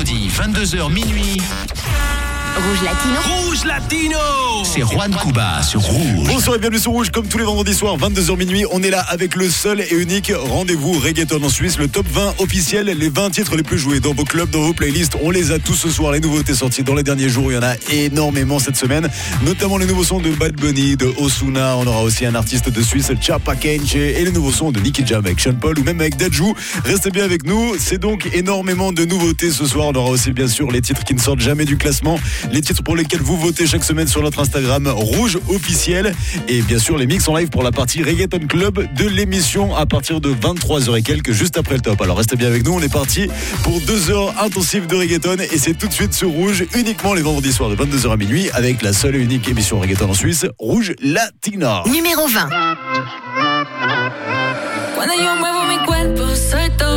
vendredi, 22h minuit. Rouge Latino. Rouge Latino C'est Juan Cuba sur Rouge. Bonsoir et bienvenue sur Rouge, comme tous les vendredis soirs, 22h minuit. On est là avec le seul et unique rendez-vous reggaeton en Suisse, le top 20 officiel, les 20 titres les plus joués dans vos clubs, dans vos playlists. On les a tous ce soir. Les nouveautés sorties dans les derniers jours, il y en a énormément cette semaine, notamment les nouveaux sons de Bad Bunny, de Osuna. On aura aussi un artiste de Suisse, Chapa Kenche, et les nouveaux sons de Nicky Jam avec Sean Paul ou même avec Dajou. Restez bien avec nous. C'est donc énormément de nouveautés ce soir. On aura aussi bien sûr les titres qui ne sortent jamais du classement, les titres pour lesquels vous votez chaque semaine sur notre Instagram Rouge officiel et bien sûr les mix en live pour la partie Reggaeton Club de l'émission à partir de 23h et quelques juste après le top. Alors restez bien avec nous, on est parti pour deux heures intensives de reggaeton et c'est tout de suite sur Rouge uniquement les vendredis soirs de 22h à minuit avec la seule et unique émission reggaeton en Suisse, Rouge Latina. Numéro 20. Cuando yo muevo mi cuerpo, soy todo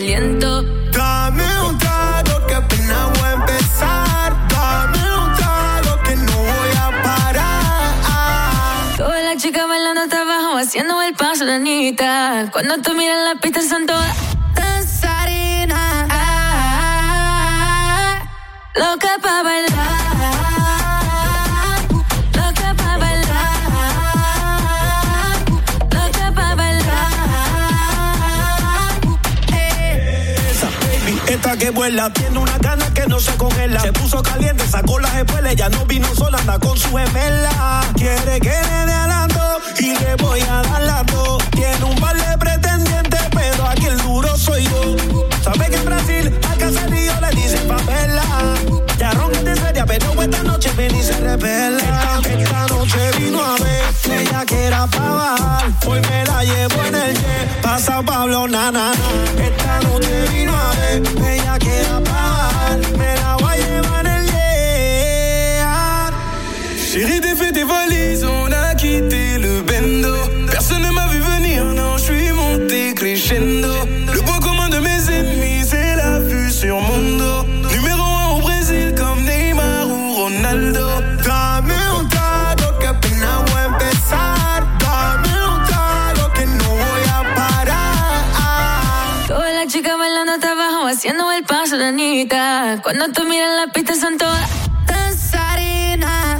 Dame un trago que apenas voy a empezar. Dame un trago que no voy a parar. Todas las chicas bailando hasta abajo, haciendo el paso de Anita. Cuando tú miras la pista, son todas danzarinas. Loca pa' bailar. Que vuela, tiene una gana que no se congela. Se puso caliente, sacó las espuelas, ya no vino sola, anda con su gemela. Quiere que le dé alando y le voy a dar las dos. Tiene un par de pretendientes, pero aquí el duro soy yo. Sabe que en Brasil a Caserío le dicen papela. Ya ronca seria, pero esta noche ven y se revela. Esta, esta noche vino a ver, ella que era pa' bajar. Hoy me la llevo en el jet, pasa Pablo, na, na, na. Esta noche vino a ver, ella que Cuando tú miras la pista, son todas danzarinas.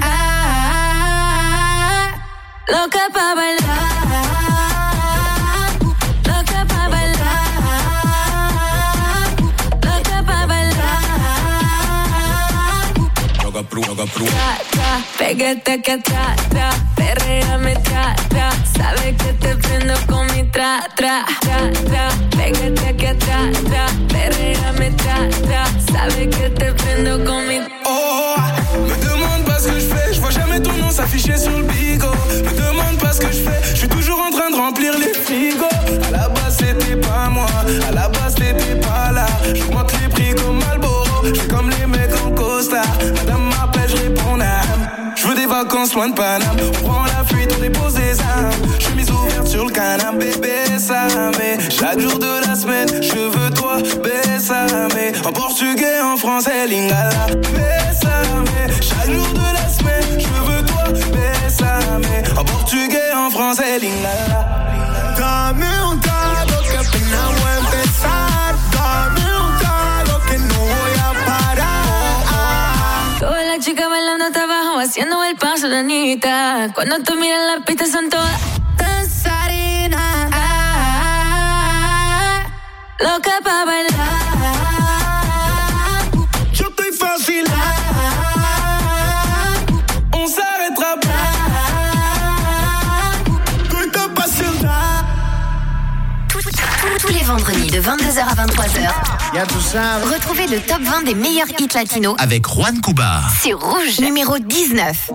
Loca pa' bailar. Loca pa' bailar. Loca pa' bailar. Tra, tra, pégate que tra, tra, perréame tra, tra, sabes que te prendo con mi tra, tra, tra, tra, pégate que tra, tra, perréame tra, tra, sabes que te prendo con mi Oh, me demande pas ce que je fais, je vois jamais ton nom s'afficher sur le bigot. Loin de Paname. On prend la fuite, on dépose des armes. Chemise ouverte sur le canapé, bébé, ça mais chaque jour de la semaine, je veux toi, bésame. En portugais, en français, lingala. Bésame. Chaque jour de la semaine, je veux toi, bésame. En portugais, en français, lingala. Dame un haciendo el paso de Anita. Cuando tú miras la pista, son todas danzarinas. Loca pa' bailar. De 22h à 23h. Retrouvez le top 20 des meilleurs hits latinos. Avec Juan Cuba. C'est Rouge. Numéro 19.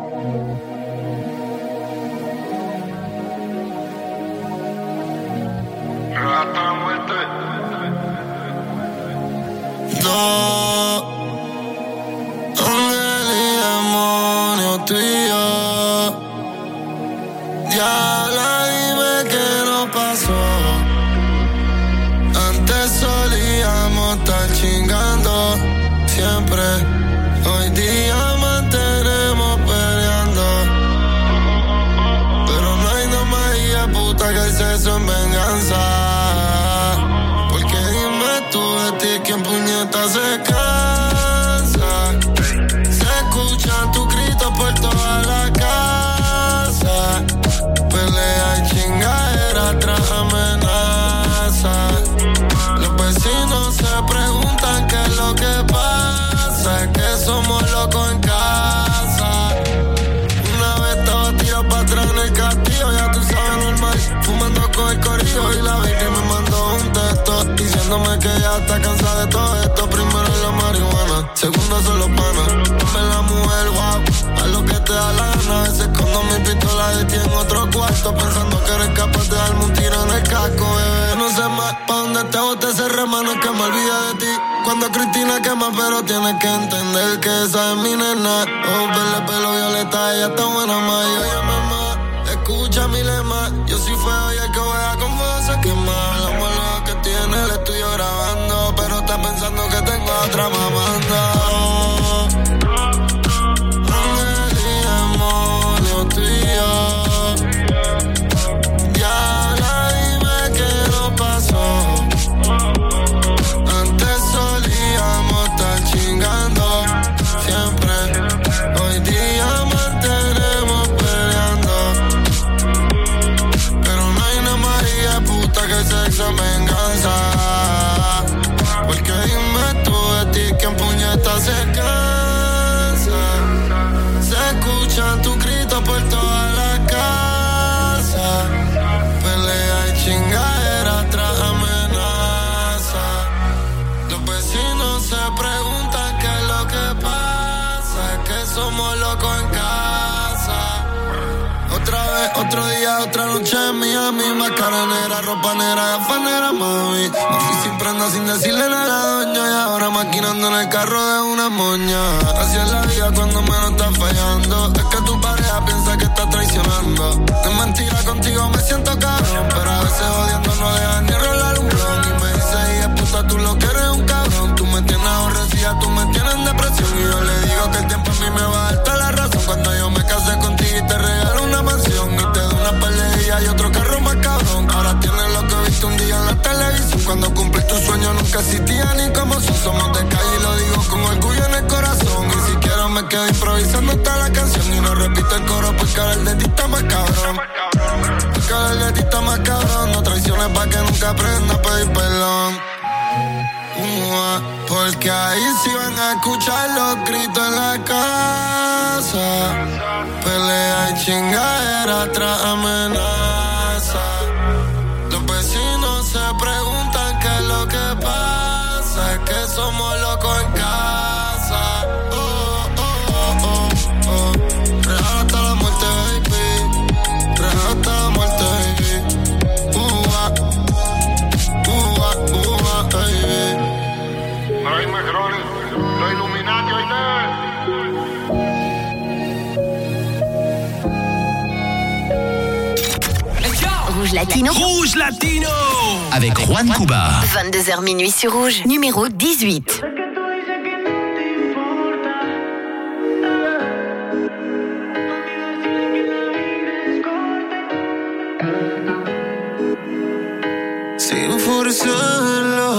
Son los panas. Dame la mujer, wow, a lo que te da la gana. A veces escondo mi pistola de ti otro cuarto, pensando que eres capaz de darme un tiro en el casco, bebé. No sé más pa' dónde te bote ese remano que me olvida de ti. Cuando Cristina quema, pero tienes que entender que esa es mi nena. Oh, verle pelo violeta, ella está buena más. Oye, mamá, escucha mi lema. Yo soy feo y el que juega con fuego se quema. La muela que tiene el estudio grabando, pero está pensando que tengo a otra mamando. Que el en Miami. Máscara negra, ropa negra, gafas negras, mami. Me fui sin prenda, sin decirle nada a doña. Y ahora maquinando en el carro de una moña. Así es la vida cuando menos está fallando. Es que tu pareja piensa que está traicionando. Es mentira, contigo me siento cabrón. Pero a veces odiando no dejan ni rolar un blon. Y me dice, hija puta, tú lo que eres un cabrón. Tú me tienes aborrecida, tú me tienes en depresión. Y yo le digo que el tiempo Cuando cumplí tu sueño nunca existía ni como si somos de calle. Y lo digo con orgullo en el corazón. Y si quiero me quedo improvisando toda la canción. Y no repito el coro porque ahora el de está más cabrón. Porque el está más cabrón. No traiciones pa' que nunca aprenda a pedir perdón. Porque ahí sí van a escuchar los gritos en la casa. Pelea y chingadera tras amenaza. Latino. Rouge Latino Avec Juan Cuba. 22h minuit sur Rouge. Numéro 18. Sin forzarlo,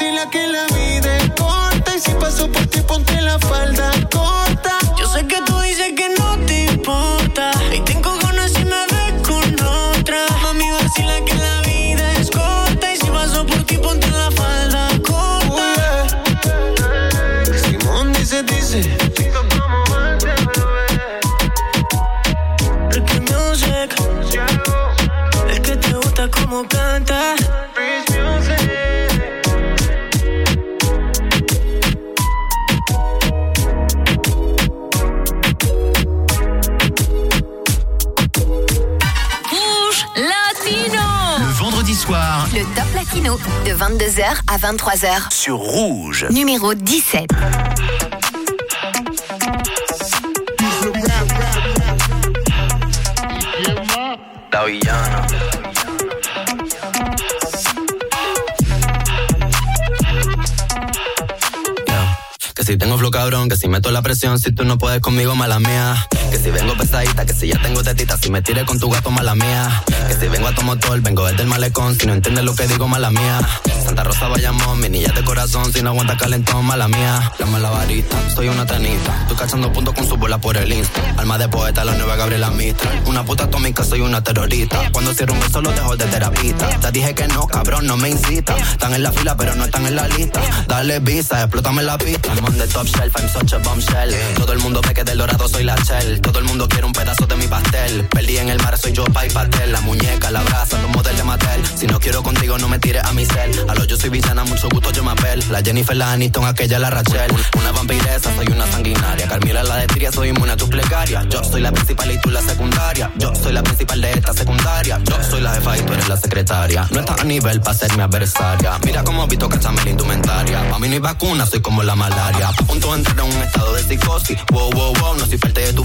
de à 23h sur Rouge. Numéro 17. Que si tengo flow cabrón, que si meto la presión, si tú no puedes conmigo, mala mía. Que si vengo pesadita, que si ya tengo tetita, si me tire con tu gato, mala mía. Que si vengo a tu vengo desde el malecón, si no entiendes lo que digo, mala mía. Santa Rosa vayamos, mi niña de corazón, si no aguanta calentón, mala mía. La mala varita, soy una tanita. Estoy cachando puntos con su bola por el insta. Alma de poeta, la nueva Gabriela Mistral. Una puta atómica, soy una terrorista. Cuando cierro un beso, lo dejo de terapista. Te dije que no, cabrón, no me incita. Están en la fila, pero no están en la lista. Dale visa, explótame la pista. I'm on the top shelf, I'm such a bombshell. Todo el mundo ve que del dorado soy la shell. Todo el mundo quiere un pedazo de mi pastel. Perdí en el mar, soy yo, pa' y pastel. La muñeca, la brasa, los modelos de Mattel. Si no quiero contigo, no me tires a mi cel. A lo yo soy villana, mucho gusto, yo me apel. La Jennifer, la Aniston, aquella, la Rachel. Una vampiresa, soy una sanguinaria. Carmila, la de Tiria, soy inmune a tu plegaria. Yo soy la principal y tú la secundaria. Yo soy la principal de esta secundaria. Yo soy la jefa y tú eres la secretaria. No estás a nivel para ser mi adversaria. Mira cómo visto cachame la indumentaria. Pa' mí no hay vacuna, soy como la malaria. A punto de entrar en un estado de psicosis. Wow, wow, wow, no soy parte de tu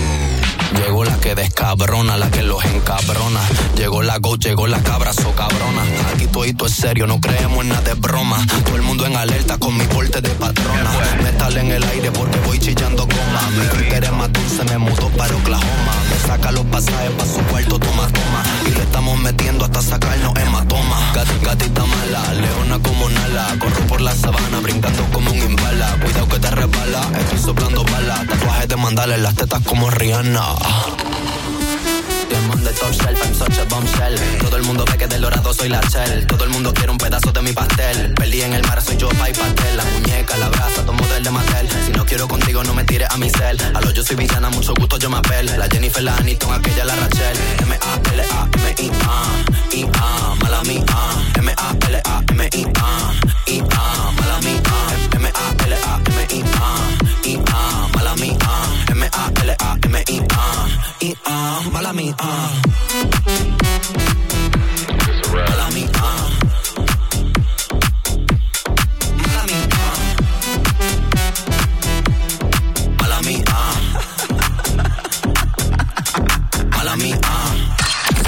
Llegó la que descabrona, la que los encabrona. Llegó la go, llegó la cabra, so cabrona. Aquí todo es serio, no creemos en nada de broma. Todo el mundo en alerta con mi porte de patrona. Metal en el aire porque voy chillando coma. Mi es más dulce, me mudó para Oklahoma. Me saca los pasajes para su cuarto, toma, toma. Y le estamos metiendo hasta sacarnos hematoma. Gat, gatita mala, leona como Nala. Corro por la sabana, brincando como un imbala. Cuidado que te resbala, estoy soplando balas. Tatuajes de mandales, las tetas como Rihanna. Todo el mundo ve que del dorado soy la shell. Todo el mundo quiere un pedazo de mi pastel. Perdí en el mar, soy yo, pa' y pastel. La muñeca, la brasa, tomo del de Mattel. Si no quiero contigo, no me tires a mi cel. A lo yo soy villana, mucho gusto, yo me apel. La Jennifer, la Aniston, aquella, la Rachel. M-A-L-A-M-I-A. I-A, mala mía. M-A-L-A-M-I-A. I-A, mala mía. M-A-L-A-M-I-A. Mía. Mala mía.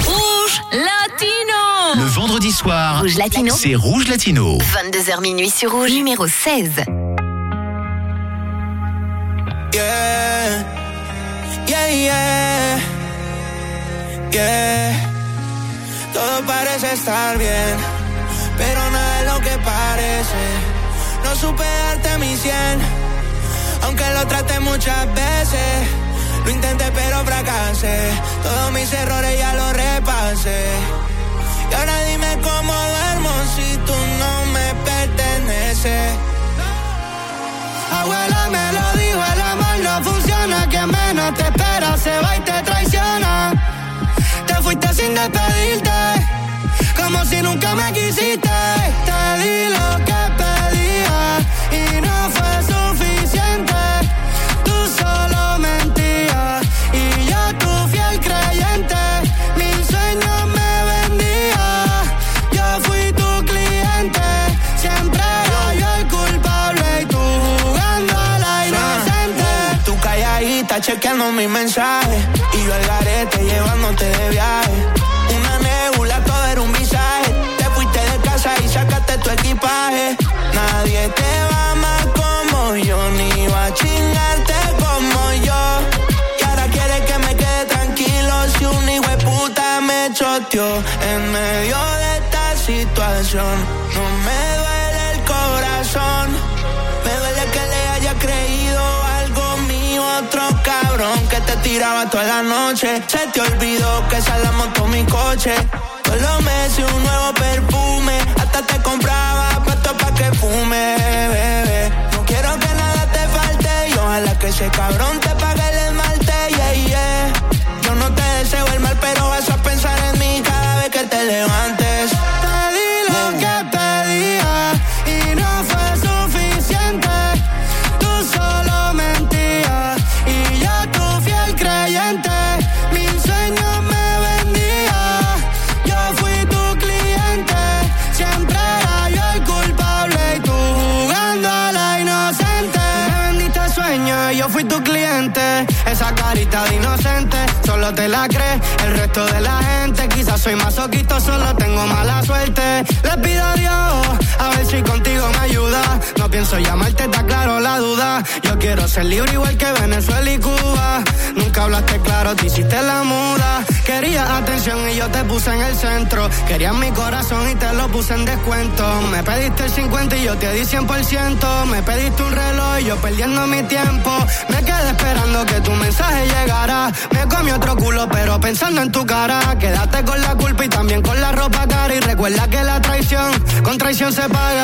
Rouge Latino Le vendredi soir, Rouge Latino c'est Rouge Latino. 22h minuit sur Rouge, numéro 16. Yeah, yeah, yeah. qué. Todo parece estar bien, pero nada es lo que parece. No supe darte mi cien, aunque lo traté muchas veces. Lo intenté pero fracasé, todos mis errores ya los repasé. Y ahora dime cómo duermo si tú no me perteneces. Abuela nunca me quisiste. Te di lo que pedía y no fue suficiente. Tú solo mentías y yo tu fiel creyente. Mil sueños me vendía, yo fui tu cliente. Siempre era yo el culpable y tú jugando a la inocente. Tú calladita chequeando mis mensajes No me duele el corazón, me duele que le haya creído algo mío, otro cabrón que te tiraba toda la noche. Se te olvidó que esa la montó mi coche. Todos los meses un nuevo perfume, hasta te compraba puesto pa' que fume, bebé. No quiero que nada te falte y ojalá que ese cabrón te pague el esmalte, yeah, yeah. Yo no te deseo el mal, pero vas a pensar en mí cada vez que te levantes. Te la crees el resto de la gente. Quizás soy masoquista, solo tengo mala suerte. Le pido a Dios, si contigo me ayuda. No pienso llamarte, está claro la duda. Yo quiero ser libre igual que Venezuela y Cuba. Nunca hablaste claro, te hiciste la muda. Querías atención y yo te puse en el centro. Querías mi corazón y te lo puse en descuento. Me pediste el 50 y yo te di 100%. Me pediste un reloj y yo perdiendo mi tiempo. Me quedé esperando que tu mensaje llegara. Me comí otro culo, pero pensando en tu cara. Quédate con la culpa y también con la ropa cara. Y recuerda que la traición, con traición se paga.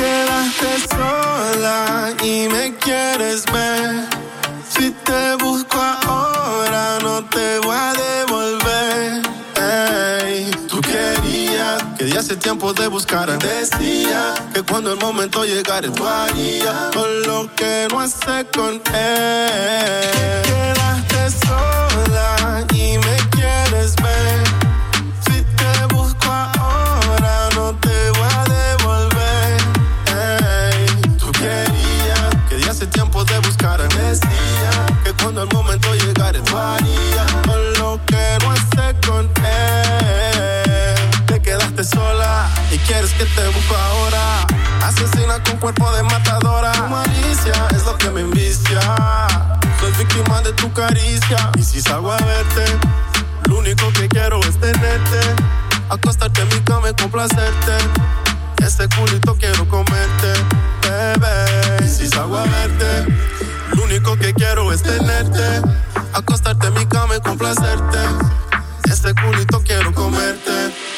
quedaste sola y me quieres ver. Si te busco ahora, no te voy a devolver. Ey, tú querías que de hace tiempo te buscara. Decía que cuando el momento llegara, tú harías todo lo que no hace con él. Quedaste sola y me quieres ver. Que te busco ahora. Asesina con cuerpo de matadora. Tu malicia es lo que me envicia. Soy víctima de tu caricia. Y si salgo a verte, lo único que quiero es tenerte. Acostarte en mi cama y complacerte. Ese culito quiero comerte, bebé. Y si salgo a verte, lo único que quiero es tenerte. Acostarte en mi cama y complacerte. Ese culito quiero comerte.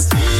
Buscara.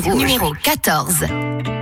Numéro 14.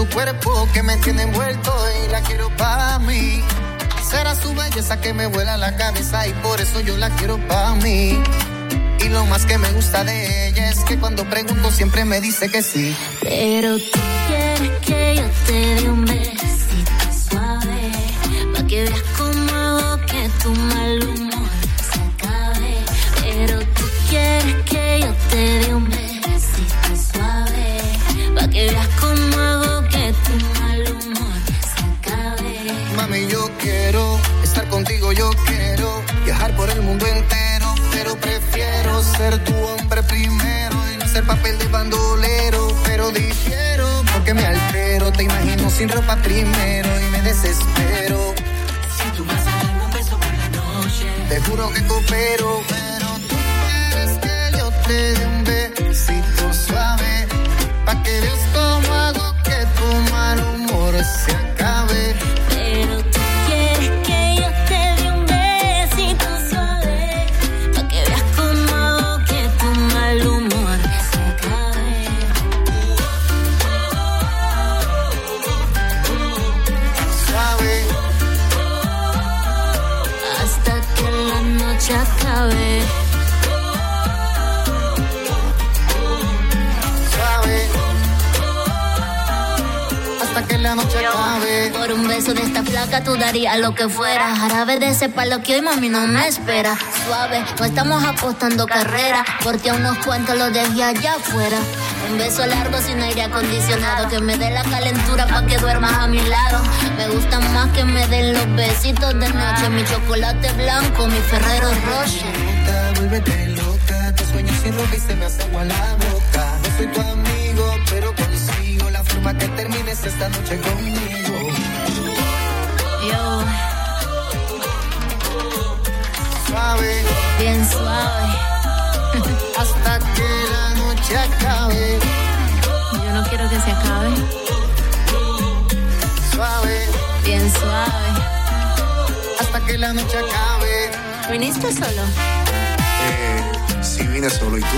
su cuerpo que me tiene envuelto y la quiero para mí. Será su belleza que me vuela la cabeza y por eso yo la quiero para mí. Y lo más que me gusta de ella es que cuando pregunto siempre me dice que sí. Pero tú quieres que yo te dé un besito suave, pa' que veas cómo hago que tu mal ser tu hombre primero y no ser papel de bandolero, pero difiero porque me altero, te imagino sin ropa primero y me desespero. Si tú vas a darme un beso por la noche, Te juro que coopero, pero tú quieres que yo te dé un besito suave, pa' que veas cómo hago que tu mal humor noche acabe. suave hasta que la noche acabe. Por un beso de esta flaca tú darías lo que fuera. Jarabe de ese palo que hoy mami no me espera. Suave, no estamos apostando carrera. Porque a unos cuantos los dejé allá afuera. Un beso largo sin aire acondicionado. Que me dé la calentura pa' que duermas a mi lado. Me gusta más que me den los besitos de noche. Mi chocolate blanco, mi Ferrero Rocher. Vuélvete loca, tus sueños sin ropa y se me hace agua la boca. No soy tu amigo, pero consigo la forma que termines esta noche conmigo. Yo, Suave, bien suave. Noche acabe. Yo no quiero que se acabe. Suave, Bien suave. hasta que la noche acabe. ¿Viniste solo? Eh, sí vine solo, ¿y tú?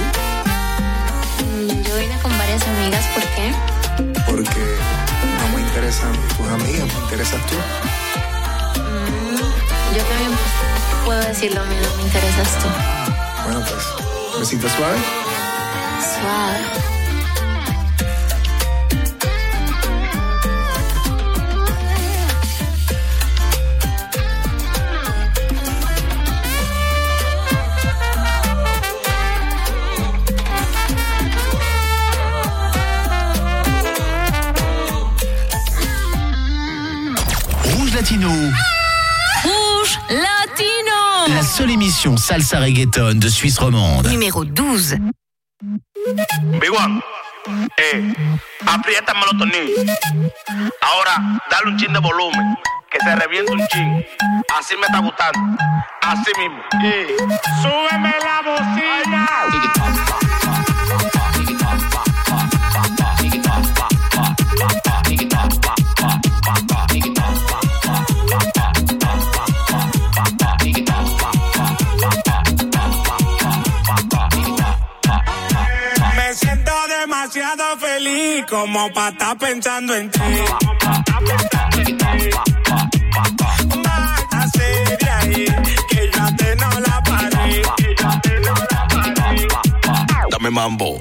Mm, Yo vine con varias amigas, ¿por qué? Porque no me interesan tus amigas, me interesas tú. Mm, Yo también puedo decir lo mismo, me interesas tú. Bueno, pues, besito suave. Suave. Rouge Latino, Rouge Latino la seule émission salsa reggaeton de Suisse romande. Numéro 12. Big One, eh, apriétame los tornillos. Ahora, dale un chin de volumen, que se reviente un chin. Así me está gustando, así mismo. Eh, súbeme la bocina. Como para estar pensando en ti. De ahí. Dame mambo.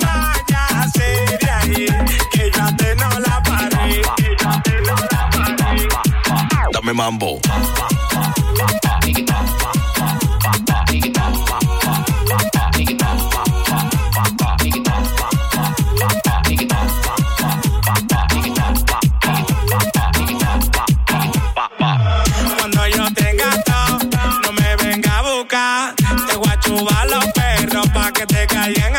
Ahí, que yo ti no la paré. Que yo ti no la paré. Dame mambo. Cuando yo tenga todo, no me venga a buscar. Te voy a chubar los perros pa' que te calles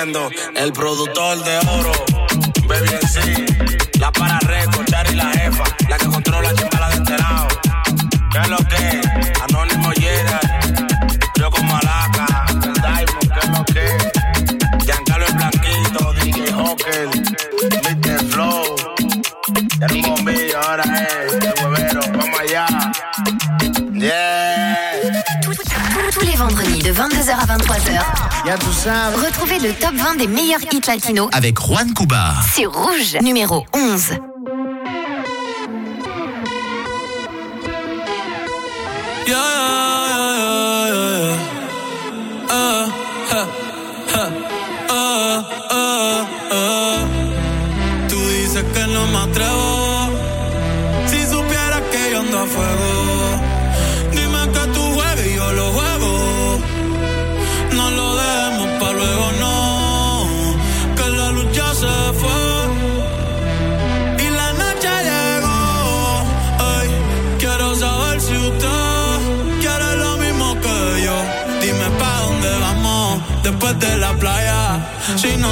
el productor de oro, Baby Retrouvez le top 20 des meilleurs hits latinos Avec Juan Cuba. sur Rouge, numéro 11.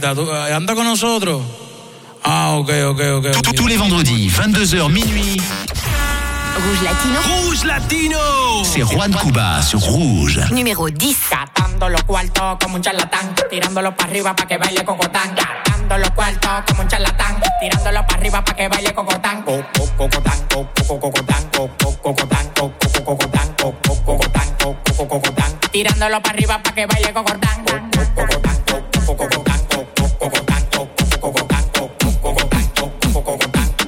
cerveza negrita. ¿Tú- eh, ¿Anda con nosotros? Ah, ok, ok, ok. Tous- Tous les vendredis, 22h minuit. Rouge Latino, Rouge Latino C'est Juan Cuba sur Rouge. numéro 10. Gastando los cuartos como un charlatán, tirándolo para arriba para que baile cocotán. Gastando los cuartos como un charlatán, tirándolo para arriba para que baile cocotán. Co- co- Cocotán, co- co- cocotán, co- co- cocotán, para arriba para que baile cocotán. Co- co- cocotán,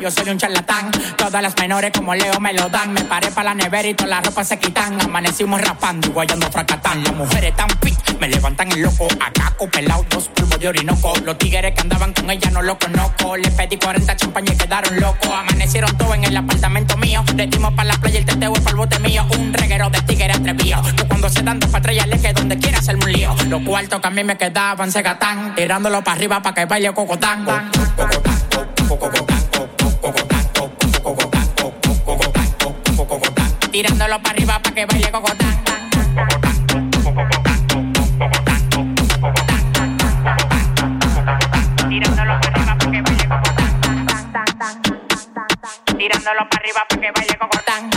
Yo soy un charlatán. Todas las menores como Leo me lo dan. Me paré para la nevera y todas las ropas se quitan. Amanecimos rapando y guayando fracatán. Las mujeres tan fit, me levantan el loco. Acá pelado, dos polvos de orinoco. Los tigres que andaban con ella no lo conozco. Le pedí 40 champañas y quedaron locos. Amanecieron todos en el apartamento mío. Le dimos para la playa el teteo y el bote mío. Un reguero de tigres atrevido. Que cuando se dan dos patrullas le que donde quiera hacerme un lío. Los cuartos que a mí me quedaban se gatán. Tirándolo para arriba para que baile cocotán. Tirándolo para arriba para que baile cocotán. Tirándolo para arriba para que baile cocotán. Tirándolo para arriba para que baile cocotán.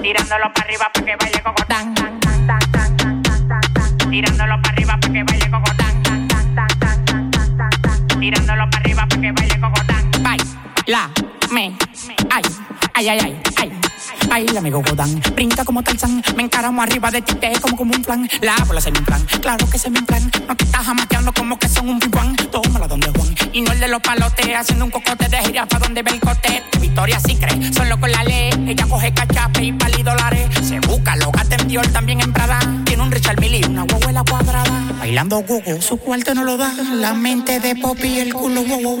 Tirándolo para arriba para que baile cocotán. Tirándolo para arriba para que baile cocotán. Tirándolo para arriba para que baile cocotán. Baila, me, ay, ay, ay, ay. Baila mi cocotán, brinca como Tarzán. Me encaramo arriba de ti, te como como un plan La bola se me plan, claro que se me plan No te estás jamaqueando como que son un pimpán Tómala donde Juan, y no el de los palotes Haciendo un cocote de jirafa donde ve el cote. Victoria sí cree, solo con la ley. Ella coge cachape y pali dólares. Se busca, lo gata Dior, también en Prada. Tiene un Richard Mille y una huevuela cuadrada. Bailando gogo, su cuarto no lo da. La mente de Poppy el culo wow,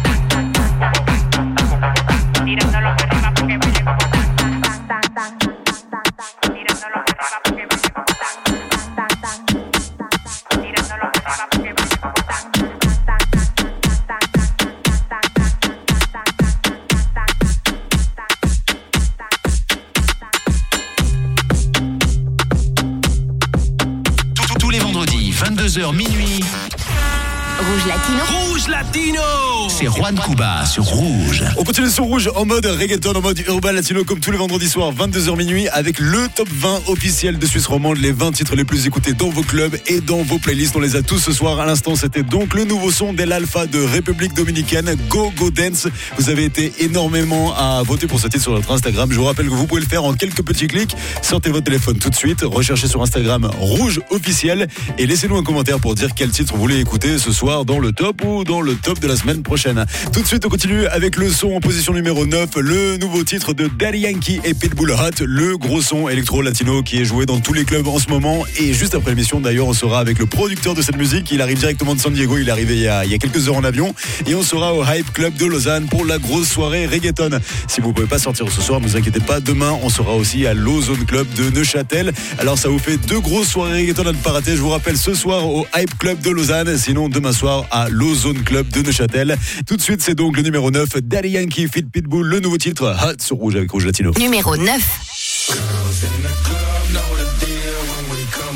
Latino C'est Juan Cuba sur Rouge. On continue sur Rouge en mode reggaeton, en mode urban latino, comme tous les vendredis soirs, 22h minuit, avec le top 20 officiel de Suisse romande, les 20 titres les plus écoutés dans vos clubs et dans vos playlists. On les a tous ce soir. À l'instant, c'était donc le nouveau son d'El Alpha de République Dominicaine, Go Go Dance. Vous avez été énormément à voter pour ce titre sur notre Instagram. Je vous rappelle que vous pouvez le faire en quelques petits clics. Sortez votre téléphone tout de suite, recherchez sur Instagram Rouge officiel et laissez-nous un commentaire pour dire quel titre vous voulez écouter ce soir dans le top ou dans le top de la semaine prochaine. Tout de suite, on continue avec le son en position numéro 9, le nouveau titre de Daddy Yankee et Pitbull Hot, le gros son électro-latino qui est joué dans tous les clubs en ce moment. Et juste après l'émission, d'ailleurs, on sera avec le producteur de cette musique. Il arrive directement de San Diego, il est arrivé il y a, il y a quelques heures en avion. Et on sera au Hype Club de Lausanne pour la grosse soirée reggaeton. Si vous pouvez pas sortir ce soir, ne vous inquiétez pas, demain, on sera aussi à l'Ozone Club de Neuchâtel. Alors ça vous fait deux grosses soirées reggaeton à ne pas rater. Je vous rappelle ce soir au Hype Club de Lausanne, sinon demain soir à l'Ozone Club de Neuchâtel. Tout de suite, c'est donc le numéro 9, Daddy Yankee Fit Pitbull, le nouveau titre Hot sur Rouge avec Rouge Latino. Numéro 9.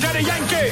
Daddy Yankee.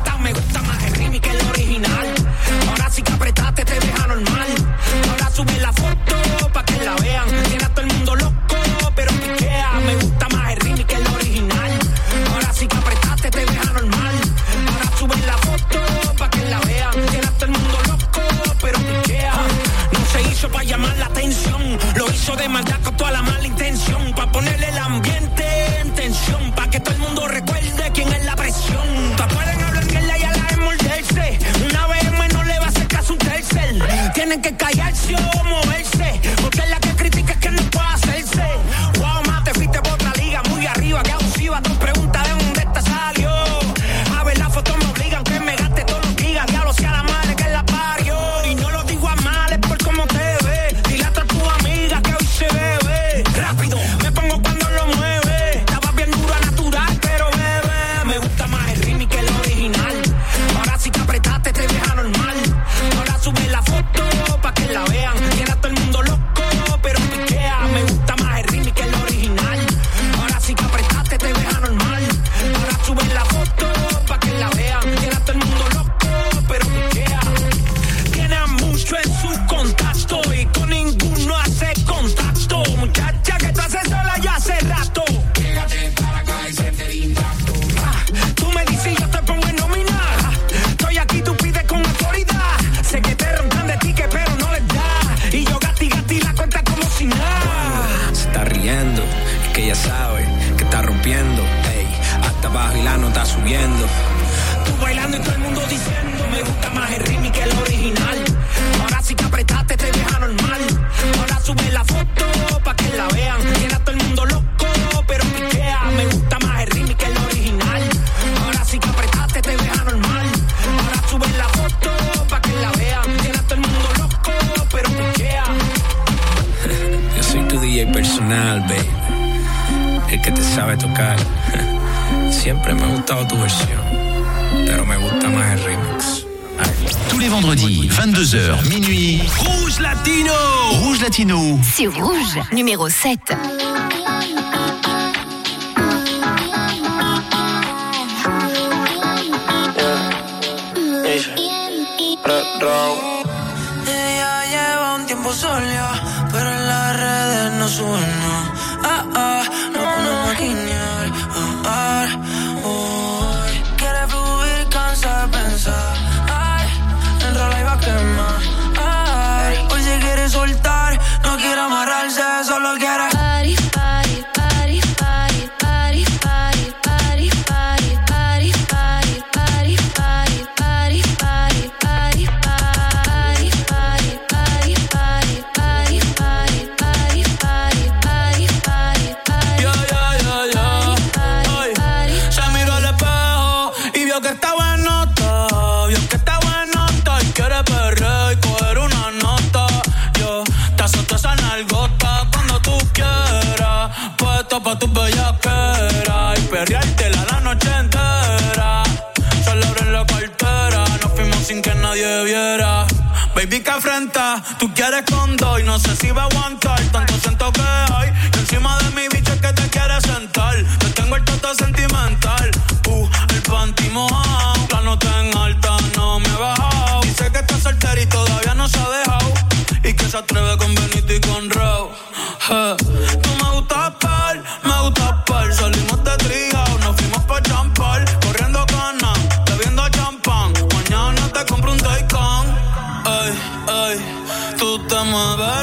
Tous les vendredis, 22h, minuit. Rouge Latino! Rouge Latino. C'est Rouge, numéro 7.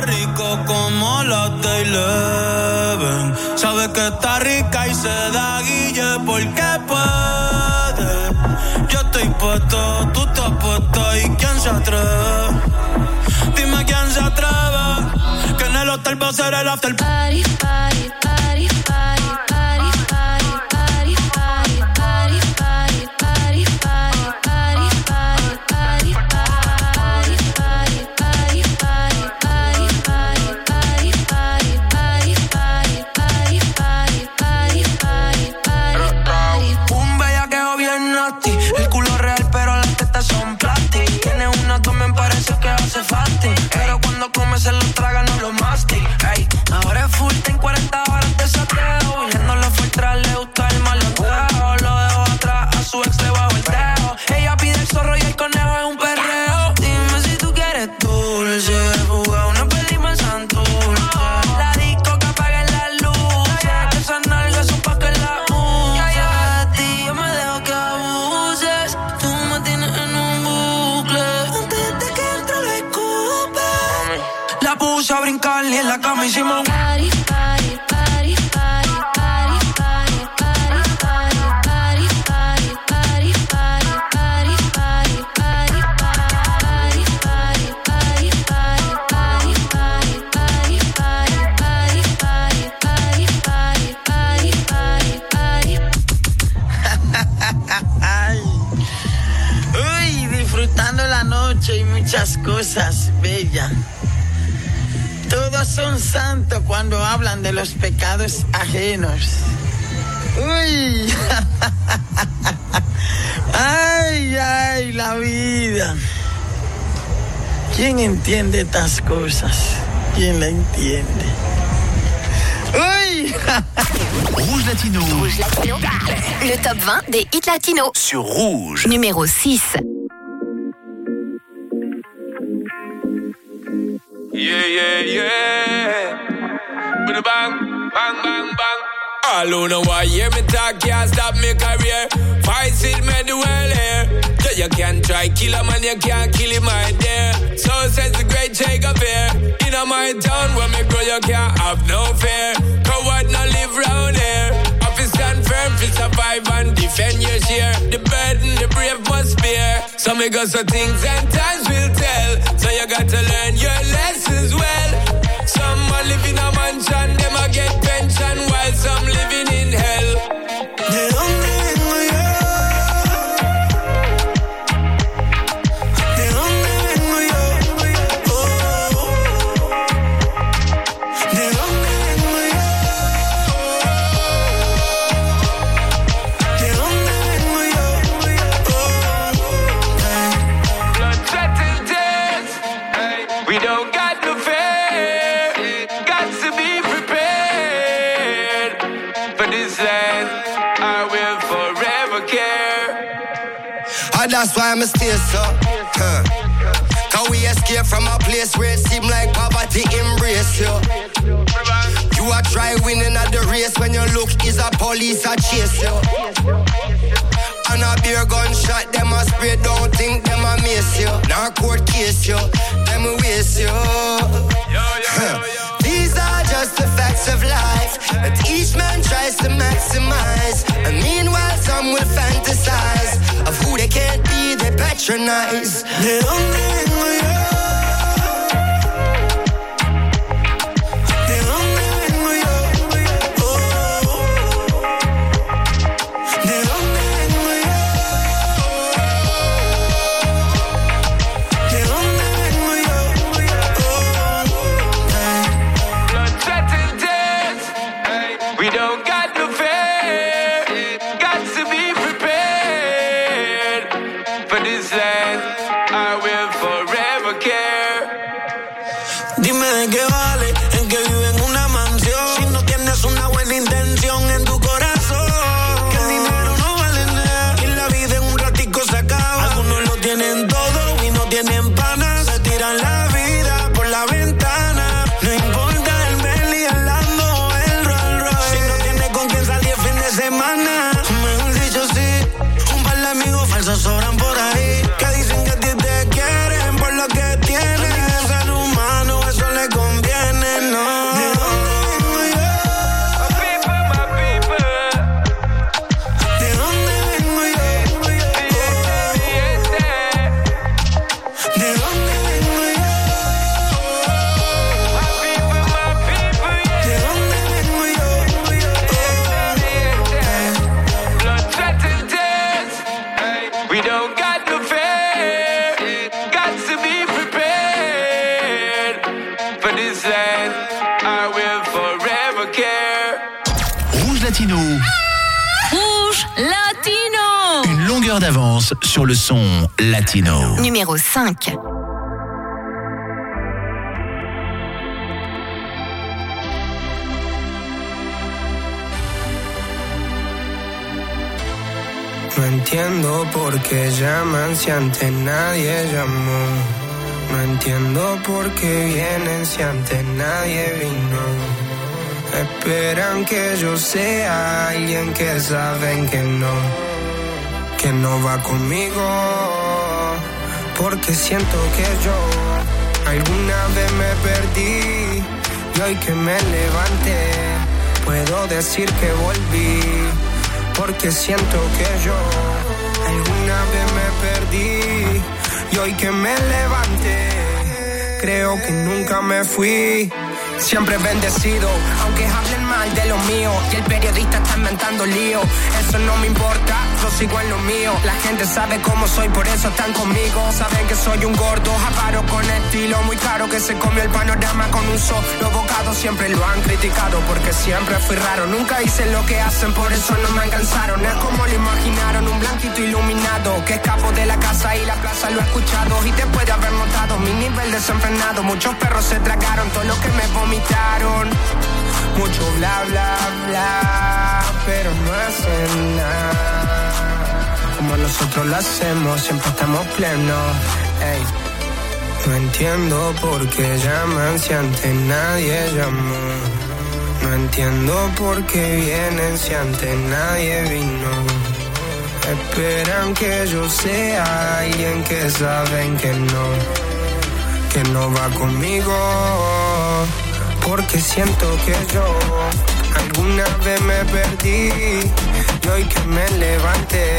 rico como la Taylor. Sabe que está rica y se da guille porque puede. Yo estoy puesto, tú estás puesto y quién se atreve. Dime quién se atreve. Que en el hotel va a ser el after party, party, party, party. Cosas bellas. Todos son santos cuando hablan de los pecados ajenos. Uy. Ay, ay, la vida. ¿Quién entiende estas cosas? ¿Quién la entiende? Uy. Rouge Latino. Le top 20 des hits latinos. Sur Rouge. Numéro 6. Yeah, yeah, yeah. With a bang, bang, bang, bang. All who know why hear me talk can't stop me career. Fight it, me the well here. So you can try kill a man, you can't kill him right there. So says the great Shakespeare. In a my town where me grow, you can't have no fear. Coward no live round here. Stand firm, fi survive and defend your share. The burden, the brave must bear. So me got some things and times will tell. So you got to learn your lessons well. Some are living a mansion, them a get that's why I'm a stay so. Huh. Cause we escape from a place where it seem like poverty embrace you. You are try winning at the race when your look is a police a chase you. And a beer gunshot, them a spray, don't think them a miss you. Now court case you, them a waste you. These are just the facts of life that each man tries to maximize. And meanwhile, some will fantasize of who they can't be, they patronize. They don't think we are. Longueur d'avance sur le son latino. Numéro 5. No entiendo por qué llaman si antes nadie llamó. No entiendo por qué vienen si antes nadie vino. Esperan que yo sea alguien que saben que no, que no va conmigo. Porque siento que yo Alguna vez me perdí y hoy que me levanté, puedo decir que volví, porque siento que yo alguna vez me perdí y hoy que me levanté, creo que nunca me fui. Siempre bendecido, aunque hablen mal de lo mío. Y el periodista está inventando lío. Eso no me importa, yo sigo en lo mío. La gente sabe cómo soy, por eso están conmigo. Saben que soy un gordo, aparo con estilo muy caro. Que se comió el panorama con un solo bocado. Siempre lo han criticado porque siempre fui raro. Nunca hice lo que hacen, por eso no me alcanzaron. Es como lo imaginaron, un blanquito iluminado. Que escapo de la casa y la plaza lo he escuchado. Y después de haber notado mi nivel desenfrenado, muchos perros se tragaron todo lo que me vomitaron. Mucho bla bla bla, pero no hacen nada. Como nosotros lo hacemos, siempre estamos plenos. No entiendo por qué llaman si antes nadie llamó. No entiendo por qué vienen si antes nadie vino. Esperan que yo sea alguien que saben que no, que no va conmigo porque siento que yo alguna vez me perdí y hoy que me levanté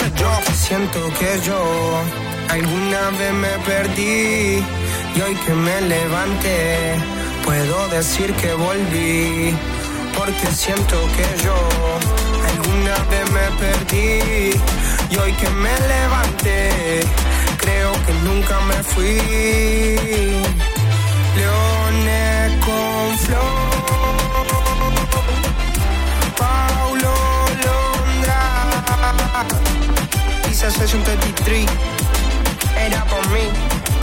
yo. Siento que yo alguna vez me perdí y hoy que me levanté puedo decir que volví. Porque siento que yo alguna vez me perdí y hoy que me levanté creo que nunca me fui. Leones con flow. Paulo Londra. Dice Session 33. Era por mí,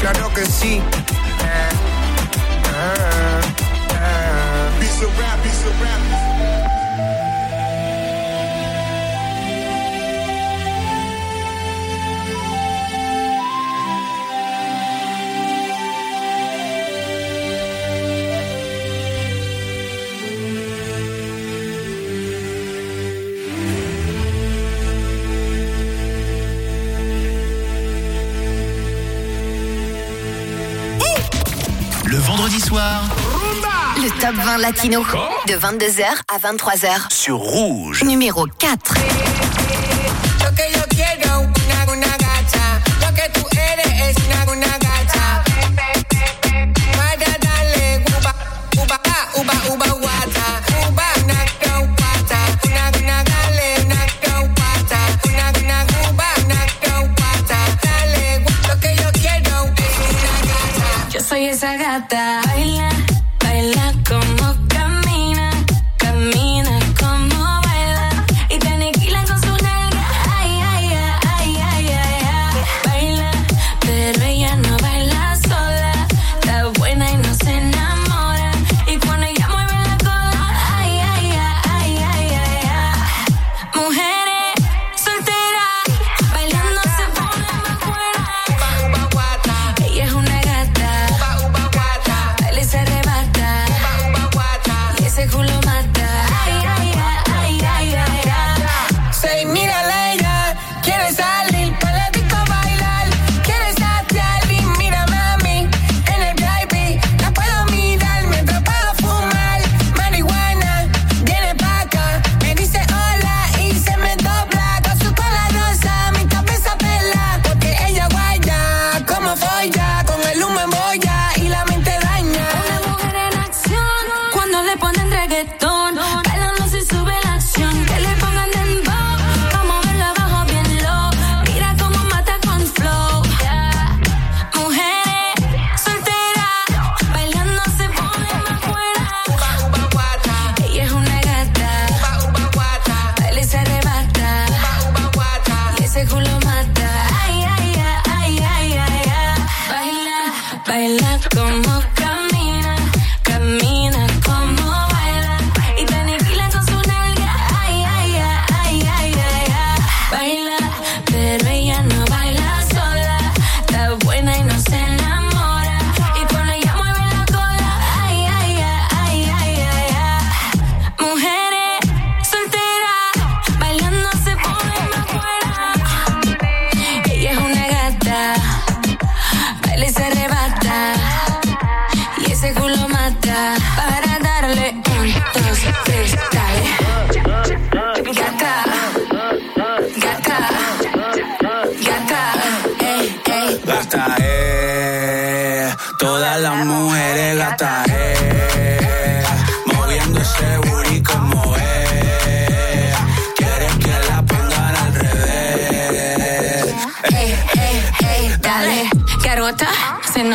claro que sí. Ah, of rap, piece of rap. Top 20 latino de 22h à 23h sur Rouge. numéro 4.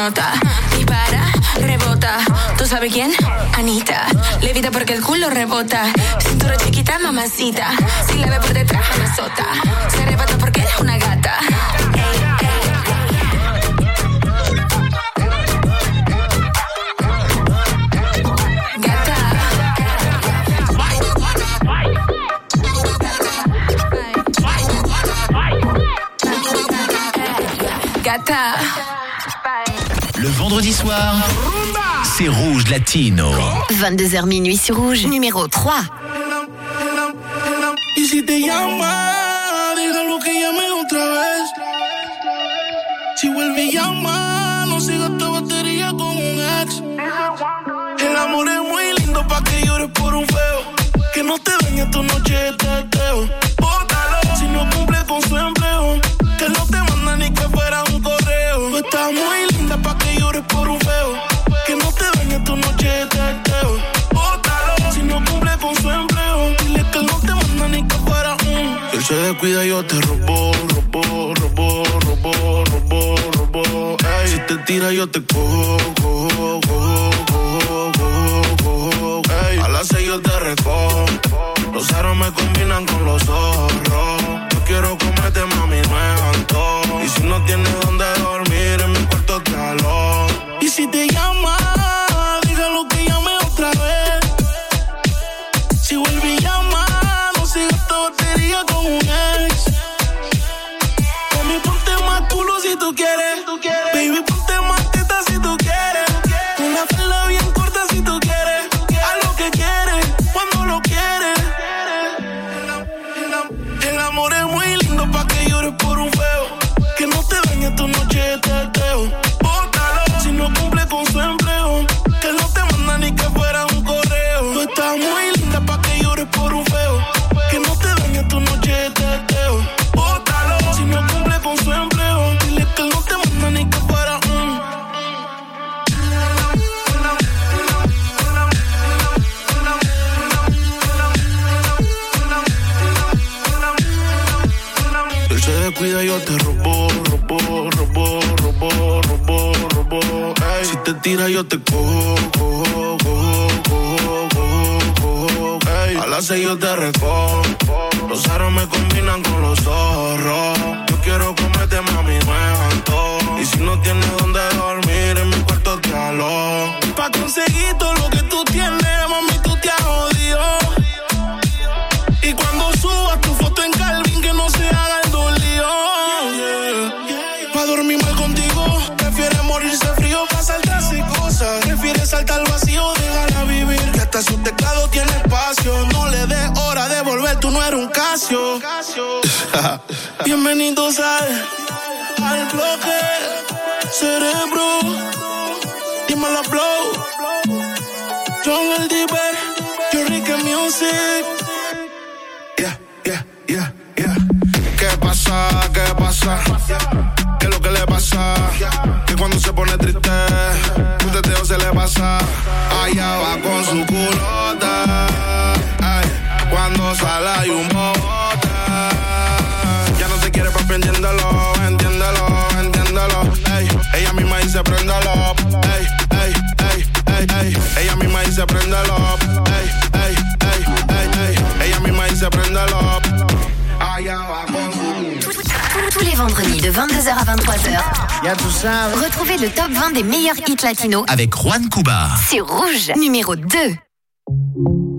Dispara, rebota. ¿Tú sabes quién? Anita, levita porque el culo rebota. Cintura chiquita, mamacita. Si la ve por detrás, me azota. Se arrebata porque es una gata. Gata. Le vendredi soir, c'est Rouge Latino. 22h minuit sur Rouge, numéro 3. Y si te llama, déjalo que llame otra vez. Si vuelve y llama, no siga esta batería con un ex. El amor es muy lindo pa' que llores por un feo. Que no te dañe tu noche de Yo te robo, robo, robo, robo, robo, robo. Ey, si te tira, yo te cojo, cojo, cojo, cojo, cojo, cojo. Ey, a las seis yo te recojo. Los aros me combinan con los zorros. Yo quiero comerte, mami, no es antojo. Y si no tienes las seis yo te recojo. Los aros me combinan con los zorros. Yo quiero comerte, mami, es antojo. Y si no tienes donde dormir, en mi cuarto te alojo. Pa' conseguir todo lo que tú tienes, mami, no era un casio. Bienvenidos al, al bloque cerebro. Dímelo, blow. John el Diver, Rica Music. Yeah, yeah, yeah, yeah. ¿Qué pasa? ¿Qué pasa? ¿Qué es lo que le pasa? Que cuando se pone triste, un teteo se le pasa. Allá va con su culota tous les vendredis de 22h à 23h. Retrouvez le top 20 des meilleurs hits latinos avec Juan Cuba. C'est Rouge, numéro 2.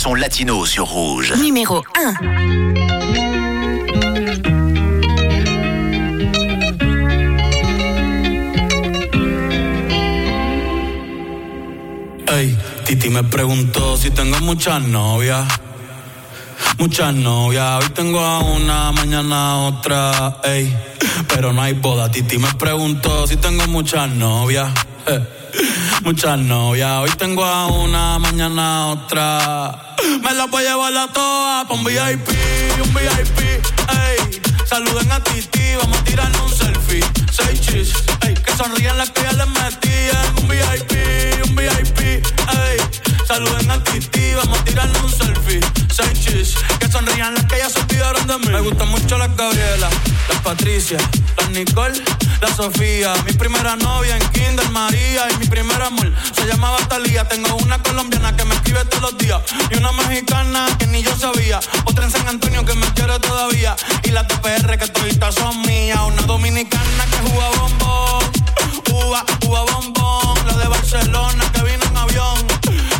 son latino sur rouge. Numéro 1. Hey, Titi me preguntó si tengo muchas novias. Muchas novias, hoy tengo a una, mañana otra, ey. Pero no hay boda, Titi me preguntó si tengo muchas novias. Muchas novias, hoy tengo a una, mañana otra. Me la voy a llevar la toa pa' un VIP, un VIP, ey. Saluden a Titi, vamos a tirarnos un selfie. Seis chis, ey. Que sonríen las que ya les metían. Un VIP, un VIP, ey. Saluden a Titi, vamos a tirarnos un selfie. Seis chis, sonrían las que ya se olvidaron de mí. Me gustan mucho las Gabriela, las Patricia, las Nicole, la Sofía. Mi primera novia en Kinder María y mi primer amor se llamaba Talía. Tengo una colombiana que me escribe todos los días y una mexicana que ni yo sabía. Otra en San Antonio que me quiere todavía y la TPR que todavía son mías. Una dominicana que juega bombón, uva, uva bombón. La de Barcelona que vino en avión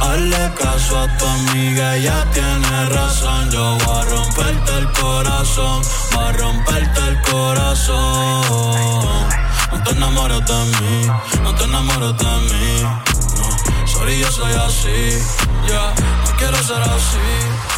Hazle caso a tu amiga, ella tiene razón. Yo voy a romperte el corazón, voy a romperte el corazón. No te enamores de mí, no te enamores de mí. No, sorry, yo soy así, ya, no quiero ser así.